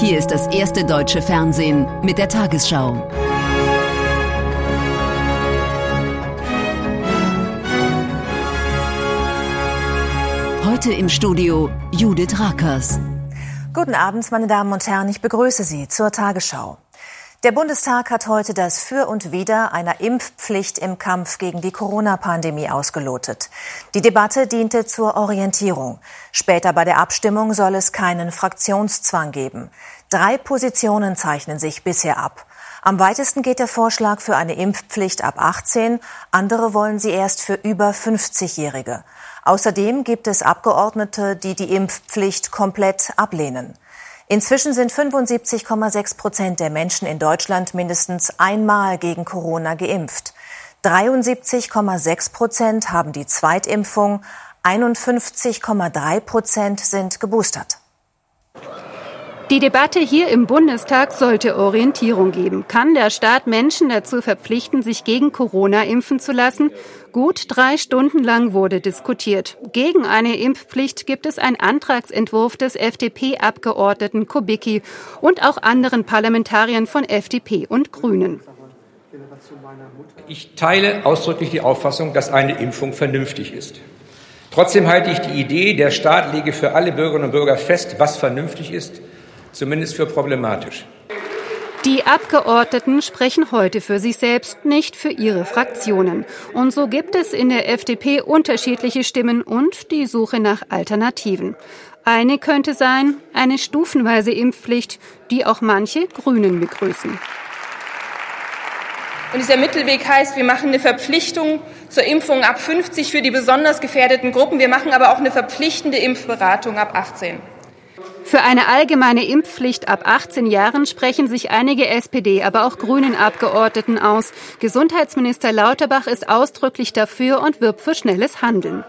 Hier ist das erste deutsche Fernsehen mit der Tagesschau. Heute im Studio Judith Rakers. Guten Abend, meine Damen und Herren, ich begrüße Sie zur Tagesschau. Der Bundestag hat heute das Für und Wider einer Impfpflicht im Kampf gegen die Corona-Pandemie ausgelotet. Die Debatte diente zur Orientierung. Später bei der Abstimmung soll es keinen Fraktionszwang geben. Drei Positionen zeichnen sich bisher ab. Am weitesten geht der Vorschlag für eine Impfpflicht ab 18, andere wollen sie erst für über 50-Jährige. Außerdem gibt es Abgeordnete, die die Impfpflicht komplett ablehnen. Inzwischen sind 75,6 Prozent der Menschen in Deutschland mindestens einmal gegen Corona geimpft. 73,6 Prozent haben die Zweitimpfung, 51,3 Prozent sind geboostert. Die Debatte hier im Bundestag sollte Orientierung geben. Kann der Staat Menschen dazu verpflichten, sich gegen Corona impfen zu lassen? Gut drei Stunden lang wurde diskutiert. Gegen eine Impfpflicht gibt es einen Antragsentwurf des FDP-Abgeordneten Kubicki und auch anderen Parlamentariern von FDP und Grünen. Ich teile ausdrücklich die Auffassung, dass eine Impfung vernünftig ist. Trotzdem halte ich die Idee, der Staat lege für alle Bürgerinnen und Bürger fest, was vernünftig ist, zumindest für problematisch. Die Abgeordneten sprechen heute für sich selbst, nicht für ihre Fraktionen. Und so gibt es in der FDP unterschiedliche Stimmen und die Suche nach Alternativen. Eine könnte sein, eine stufenweise Impfpflicht, die auch manche Grünen begrüßen. Und dieser Mittelweg heißt, wir machen eine Verpflichtung zur Impfung ab 50 für die besonders gefährdeten Gruppen. Wir machen aber auch eine verpflichtende Impfberatung ab 18. Für eine allgemeine Impfpflicht ab 18 Jahren sprechen sich einige SPD, aber auch Grünen Abgeordneten aus. Gesundheitsminister Lauterbach ist ausdrücklich dafür und wirbt für schnelles Handeln.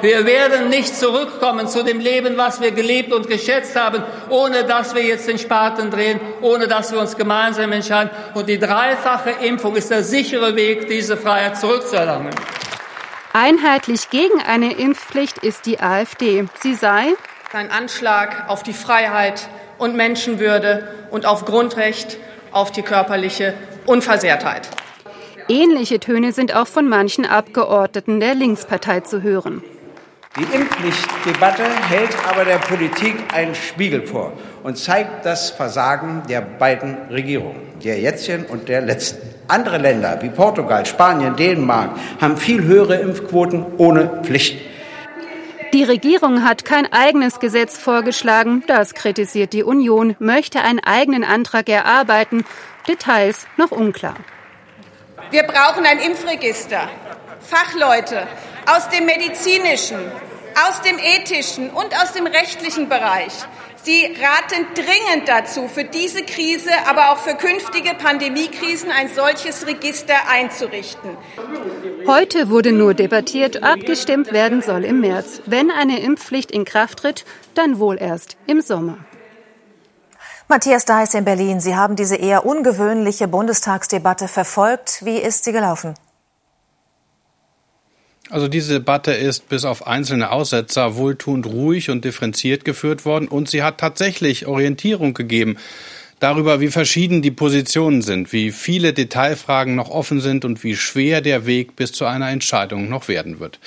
Wir werden nicht zurückkommen zu dem Leben, was wir gelebt und geschätzt haben, ohne dass wir jetzt den Spaten drehen, ohne dass wir uns gemeinsam entscheiden. Und die dreifache Impfung ist der sichere Weg, diese Freiheit zurückzuerlangen. Einheitlich gegen eine Impfpflicht ist die AfD. Sie sei ein Anschlag auf die Freiheit und Menschenwürde und auf Grundrecht auf die körperliche Unversehrtheit. Ähnliche Töne sind auch von manchen Abgeordneten der Linkspartei zu hören. Die Impfpflichtdebatte hält aber der Politik einen Spiegel vor und zeigt das Versagen der beiden Regierungen, der jetzigen und der letzten. Andere Länder wie Portugal, Spanien, Dänemark haben viel höhere Impfquoten ohne Pflicht. Die Regierung hat kein eigenes Gesetz vorgeschlagen. Das kritisiert die Union, möchte einen eigenen Antrag erarbeiten. Details noch unklar. Wir brauchen ein Impfregister. Fachleute aus dem medizinischen, aus dem ethischen und aus dem rechtlichen Bereich. Sie raten dringend dazu, für diese Krise, aber auch für künftige Pandemiekrisen ein solches Register einzurichten. Heute wurde nur debattiert, abgestimmt werden soll im März. Wenn eine Impfpflicht in Kraft tritt, dann wohl erst im Sommer. Matthias Deiß in Berlin, Sie haben diese eher ungewöhnliche Bundestagsdebatte verfolgt. Wie ist sie gelaufen? Also diese Debatte ist bis auf einzelne Aussetzer wohltuend ruhig und differenziert geführt worden und sie hat tatsächlich Orientierung gegeben darüber, wie verschieden die Positionen sind, wie viele Detailfragen noch offen sind und wie schwer der Weg bis zu einer Entscheidung noch werden wird.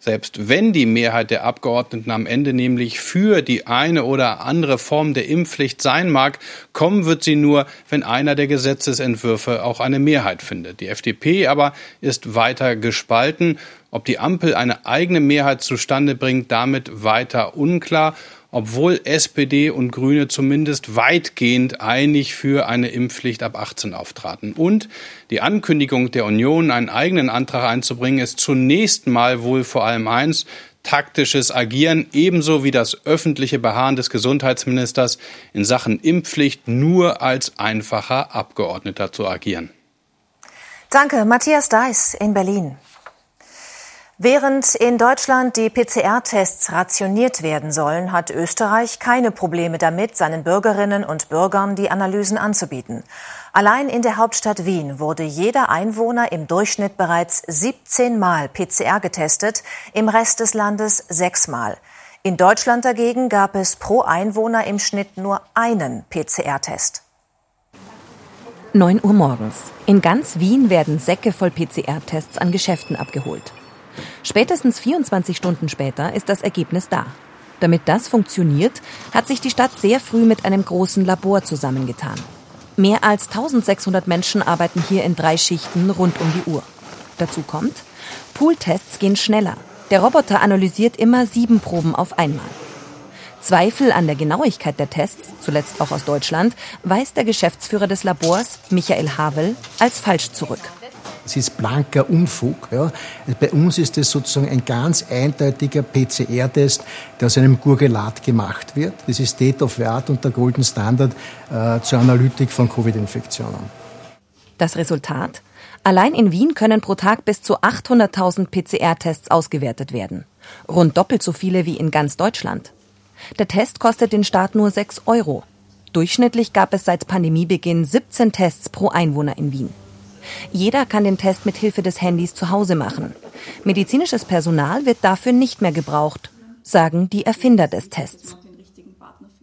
Selbst wenn die Mehrheit der Abgeordneten am Ende nämlich für die eine oder andere Form der Impfpflicht sein mag, kommen wird sie nur, wenn einer der Gesetzesentwürfe auch eine Mehrheit findet. Die FDP aber ist weiter gespalten. Ob die Ampel eine eigene Mehrheit zustande bringt, damit weiter unklar obwohl SPD und Grüne zumindest weitgehend einig für eine Impfpflicht ab 18 auftraten. Und die Ankündigung der Union, einen eigenen Antrag einzubringen, ist zunächst mal wohl vor allem eins, taktisches Agieren, ebenso wie das öffentliche Beharren des Gesundheitsministers in Sachen Impfpflicht nur als einfacher Abgeordneter zu agieren. Danke, Matthias Deiß in Berlin. Während in Deutschland die PCR-Tests rationiert werden sollen, hat Österreich keine Probleme damit, seinen Bürgerinnen und Bürgern die Analysen anzubieten. Allein in der Hauptstadt Wien wurde jeder Einwohner im Durchschnitt bereits 17 Mal PCR getestet, im Rest des Landes sechsmal. In Deutschland dagegen gab es pro Einwohner im Schnitt nur einen PCR-Test. 9 Uhr morgens. In ganz Wien werden Säcke voll PCR-Tests an Geschäften abgeholt. Spätestens 24 Stunden später ist das Ergebnis da. Damit das funktioniert, hat sich die Stadt sehr früh mit einem großen Labor zusammengetan. Mehr als 1600 Menschen arbeiten hier in drei Schichten rund um die Uhr. Dazu kommt, Pooltests gehen schneller. Der Roboter analysiert immer sieben Proben auf einmal. Zweifel an der Genauigkeit der Tests, zuletzt auch aus Deutschland, weist der Geschäftsführer des Labors, Michael Havel, als falsch zurück. Es ist blanker Unfug. Ja. Bei uns ist es sozusagen ein ganz eindeutiger PCR-Test, der aus einem Gurgelat gemacht wird. Das ist State of the Art und der Golden Standard äh, zur Analytik von Covid-Infektionen. Das Resultat? Allein in Wien können pro Tag bis zu 800.000 PCR-Tests ausgewertet werden. Rund doppelt so viele wie in ganz Deutschland. Der Test kostet den Staat nur 6 Euro. Durchschnittlich gab es seit Pandemiebeginn 17 Tests pro Einwohner in Wien. Jeder kann den Test mit Hilfe des Handys zu Hause machen. Medizinisches Personal wird dafür nicht mehr gebraucht, sagen die Erfinder des Tests.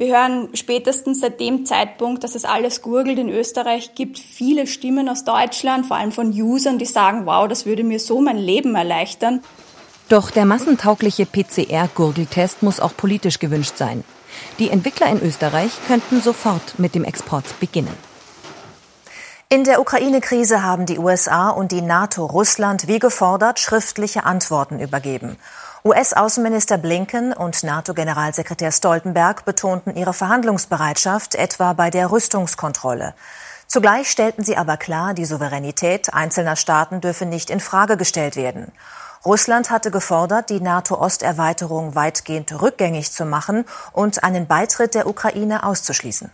Wir hören spätestens seit dem Zeitpunkt, dass es alles gurgelt in Österreich gibt, viele Stimmen aus Deutschland, vor allem von Usern, die sagen, wow, das würde mir so mein Leben erleichtern. Doch der massentaugliche PCR-Gurgeltest muss auch politisch gewünscht sein. Die Entwickler in Österreich könnten sofort mit dem Export beginnen. In der Ukraine-Krise haben die USA und die NATO Russland wie gefordert schriftliche Antworten übergeben. US-Außenminister Blinken und NATO-Generalsekretär Stoltenberg betonten ihre Verhandlungsbereitschaft etwa bei der Rüstungskontrolle. Zugleich stellten sie aber klar, die Souveränität einzelner Staaten dürfe nicht in Frage gestellt werden. Russland hatte gefordert, die NATO-Osterweiterung weitgehend rückgängig zu machen und einen Beitritt der Ukraine auszuschließen.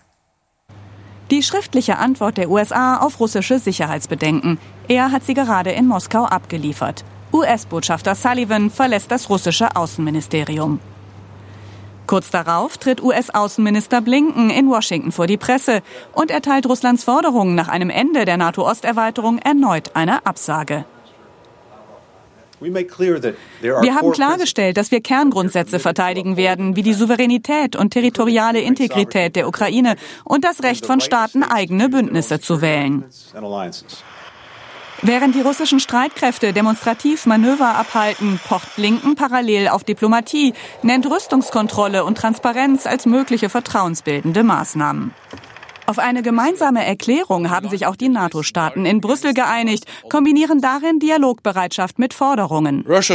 Die schriftliche Antwort der USA auf russische Sicherheitsbedenken. Er hat sie gerade in Moskau abgeliefert. US-Botschafter Sullivan verlässt das russische Außenministerium. Kurz darauf tritt US-Außenminister Blinken in Washington vor die Presse und erteilt Russlands Forderungen nach einem Ende der NATO-Osterweiterung erneut eine Absage. Wir haben klargestellt, dass wir Kerngrundsätze verteidigen werden, wie die Souveränität und territoriale Integrität der Ukraine und das Recht von Staaten, eigene Bündnisse zu wählen. Während die russischen Streitkräfte demonstrativ Manöver abhalten, pocht Blinken parallel auf Diplomatie, nennt Rüstungskontrolle und Transparenz als mögliche vertrauensbildende Maßnahmen. Auf eine gemeinsame Erklärung haben sich auch die NATO-Staaten in Brüssel geeinigt, kombinieren darin Dialogbereitschaft mit Forderungen. Also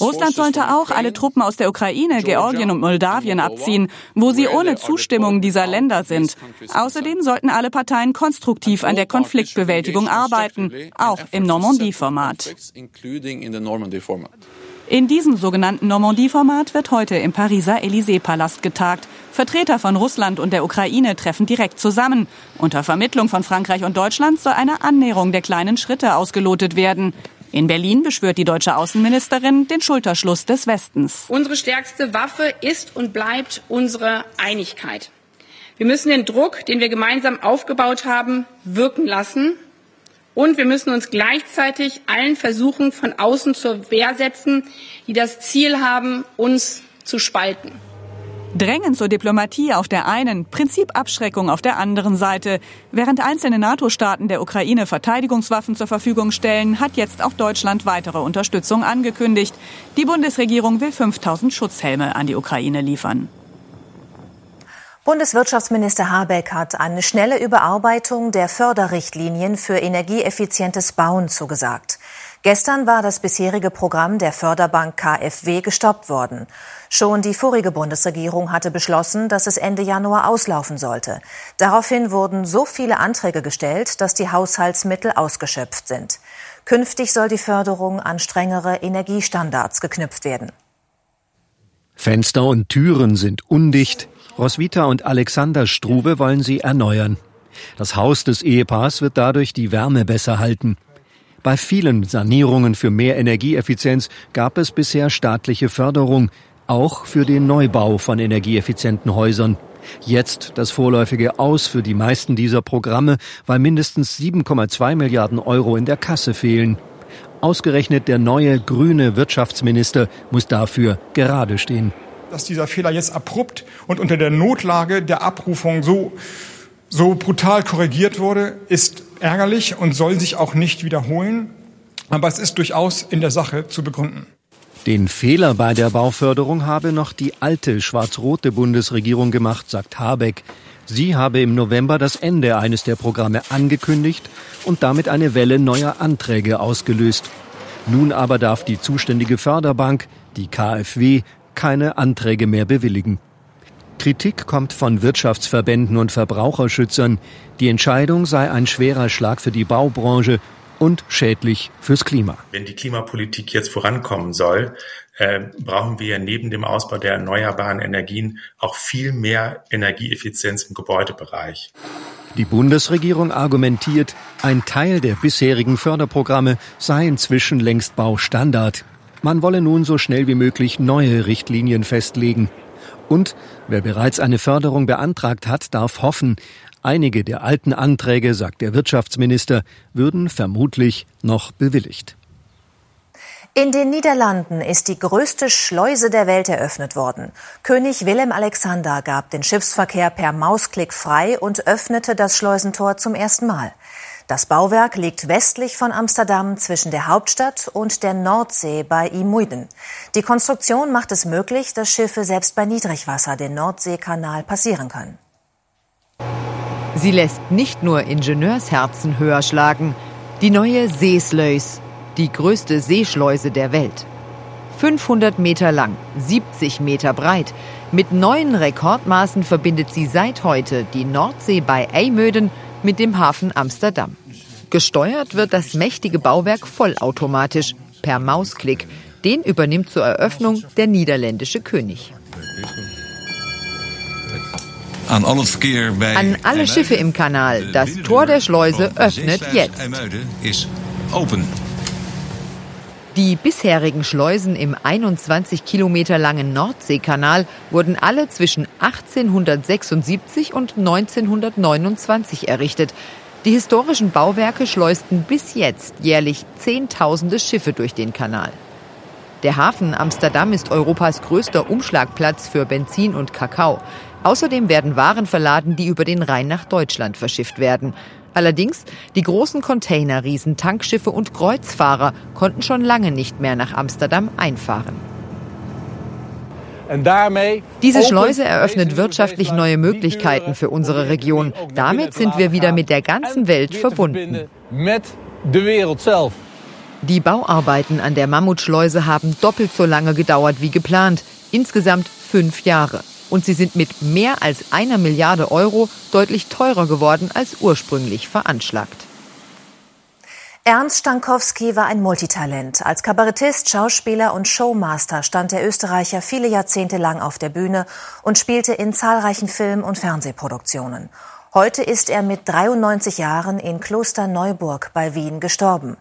Russland sollte auch alle Truppen aus der Ukraine, Georgien und Moldawien abziehen, wo sie ohne Zustimmung dieser Länder sind. Außerdem sollten alle Parteien konstruktiv an der Konfliktbewältigung arbeiten, auch im Normandie-Format. In diesem sogenannten Normandie-Format wird heute im Pariser Élysée-Palast getagt. Vertreter von Russland und der Ukraine treffen direkt zusammen. Unter Vermittlung von Frankreich und Deutschland soll eine Annäherung der kleinen Schritte ausgelotet werden. In Berlin beschwört die deutsche Außenministerin den Schulterschluss des Westens. Unsere stärkste Waffe ist und bleibt unsere Einigkeit. Wir müssen den Druck, den wir gemeinsam aufgebaut haben, wirken lassen und wir müssen uns gleichzeitig allen Versuchen von außen zur Wehr setzen, die das Ziel haben, uns zu spalten. Drängen zur Diplomatie auf der einen, Prinzipabschreckung auf der anderen Seite. Während einzelne NATO-Staaten der Ukraine Verteidigungswaffen zur Verfügung stellen, hat jetzt auch Deutschland weitere Unterstützung angekündigt. Die Bundesregierung will 5000 Schutzhelme an die Ukraine liefern. Bundeswirtschaftsminister Habeck hat eine schnelle Überarbeitung der Förderrichtlinien für energieeffizientes Bauen zugesagt. Gestern war das bisherige Programm der Förderbank KfW gestoppt worden. Schon die vorige Bundesregierung hatte beschlossen, dass es Ende Januar auslaufen sollte. Daraufhin wurden so viele Anträge gestellt, dass die Haushaltsmittel ausgeschöpft sind. Künftig soll die Förderung an strengere Energiestandards geknüpft werden. Fenster und Türen sind undicht, Roswitha und Alexander Struve wollen sie erneuern. Das Haus des Ehepaars wird dadurch die Wärme besser halten. Bei vielen Sanierungen für mehr Energieeffizienz gab es bisher staatliche Förderung, auch für den Neubau von energieeffizienten Häusern. Jetzt das vorläufige Aus für die meisten dieser Programme, weil mindestens 7,2 Milliarden Euro in der Kasse fehlen. Ausgerechnet der neue grüne Wirtschaftsminister muss dafür gerade stehen. Dass dieser Fehler jetzt abrupt und unter der Notlage der Abrufung so, so brutal korrigiert wurde, ist ärgerlich und soll sich auch nicht wiederholen. Aber es ist durchaus in der Sache zu begründen. Den Fehler bei der Bauförderung habe noch die alte schwarz-rote Bundesregierung gemacht, sagt Habeck. Sie habe im November das Ende eines der Programme angekündigt und damit eine Welle neuer Anträge ausgelöst. Nun aber darf die zuständige Förderbank, die KfW, keine Anträge mehr bewilligen. Kritik kommt von Wirtschaftsverbänden und Verbraucherschützern. Die Entscheidung sei ein schwerer Schlag für die Baubranche und schädlich fürs Klima. Wenn die Klimapolitik jetzt vorankommen soll, äh, brauchen wir neben dem Ausbau der erneuerbaren Energien auch viel mehr Energieeffizienz im Gebäudebereich. Die Bundesregierung argumentiert, ein Teil der bisherigen Förderprogramme sei inzwischen längst Baustandard. Man wolle nun so schnell wie möglich neue Richtlinien festlegen. Und wer bereits eine Förderung beantragt hat, darf hoffen, Einige der alten Anträge, sagt der Wirtschaftsminister, würden vermutlich noch bewilligt. In den Niederlanden ist die größte Schleuse der Welt eröffnet worden. König Willem Alexander gab den Schiffsverkehr per Mausklick frei und öffnete das Schleusentor zum ersten Mal. Das Bauwerk liegt westlich von Amsterdam zwischen der Hauptstadt und der Nordsee bei Imuiden. Die Konstruktion macht es möglich, dass Schiffe selbst bei Niedrigwasser den Nordseekanal passieren können. Sie lässt nicht nur Ingenieursherzen höher schlagen. Die neue Seesleus, die größte Seeschleuse der Welt. 500 Meter lang, 70 Meter breit. Mit neuen Rekordmaßen verbindet sie seit heute die Nordsee bei Eymöden mit dem Hafen Amsterdam. Gesteuert wird das mächtige Bauwerk vollautomatisch, per Mausklick. Den übernimmt zur Eröffnung der niederländische König. An alle Schiffe im Kanal. Das Tor der Schleuse öffnet jetzt. Die bisherigen Schleusen im 21 Kilometer langen Nordseekanal wurden alle zwischen 1876 und 1929 errichtet. Die historischen Bauwerke schleusten bis jetzt jährlich Zehntausende Schiffe durch den Kanal. Der Hafen Amsterdam ist Europas größter Umschlagplatz für Benzin und Kakao. Außerdem werden Waren verladen, die über den Rhein nach Deutschland verschifft werden. Allerdings, die großen Containerriesen, Tankschiffe und Kreuzfahrer konnten schon lange nicht mehr nach Amsterdam einfahren. Diese Schleuse eröffnet wirtschaftlich neue Möglichkeiten für unsere Region. Damit sind wir wieder mit der ganzen Welt verbunden. Die Bauarbeiten an der Mammutschleuse haben doppelt so lange gedauert wie geplant. Insgesamt fünf Jahre und sie sind mit mehr als einer Milliarde Euro deutlich teurer geworden als ursprünglich veranschlagt. Ernst Stankowski war ein Multitalent. Als Kabarettist, Schauspieler und Showmaster stand der Österreicher viele Jahrzehnte lang auf der Bühne und spielte in zahlreichen Film- und Fernsehproduktionen. Heute ist er mit 93 Jahren in Klosterneuburg bei Wien gestorben.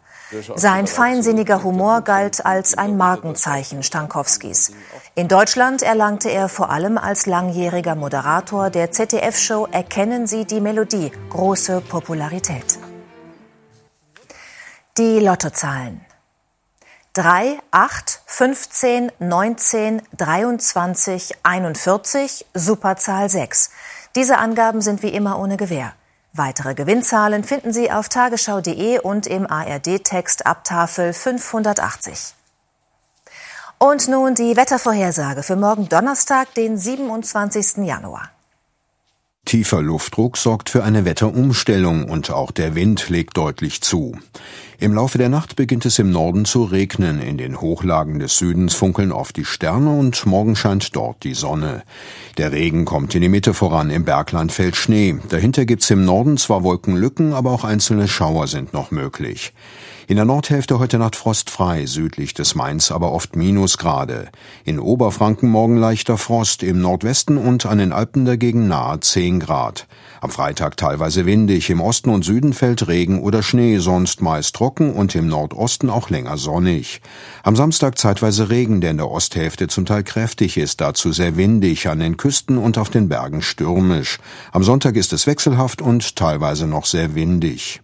Sein feinsinniger Humor galt als ein Markenzeichen Stankowskis. In Deutschland erlangte er vor allem als langjähriger Moderator der ZDF-Show Erkennen Sie die Melodie große Popularität. Die Lottozahlen. 3, 8, 15, 19, 23, 41, Superzahl 6. Diese Angaben sind wie immer ohne Gewähr. Weitere Gewinnzahlen finden Sie auf tagesschau.de und im ARD-Text ab Tafel 580. Und nun die Wettervorhersage für morgen Donnerstag, den 27. Januar. Tiefer Luftdruck sorgt für eine Wetterumstellung und auch der Wind legt deutlich zu. Im Laufe der Nacht beginnt es im Norden zu regnen. In den Hochlagen des Südens funkeln oft die Sterne und morgen scheint dort die Sonne. Der Regen kommt in die Mitte voran. Im Bergland fällt Schnee. Dahinter gibt's im Norden zwar Wolkenlücken, aber auch einzelne Schauer sind noch möglich. In der Nordhälfte heute Nacht frostfrei, südlich des Mainz aber oft Minusgrade. In Oberfranken morgen leichter Frost, im Nordwesten und an den Alpen dagegen nahe 10 Grad. Am Freitag teilweise windig, im Osten und Süden fällt Regen oder Schnee, sonst meist trocken und im Nordosten auch länger sonnig. Am Samstag zeitweise Regen, der in der Osthälfte zum Teil kräftig ist, dazu sehr windig, an den Küsten und auf den Bergen stürmisch. Am Sonntag ist es wechselhaft und teilweise noch sehr windig.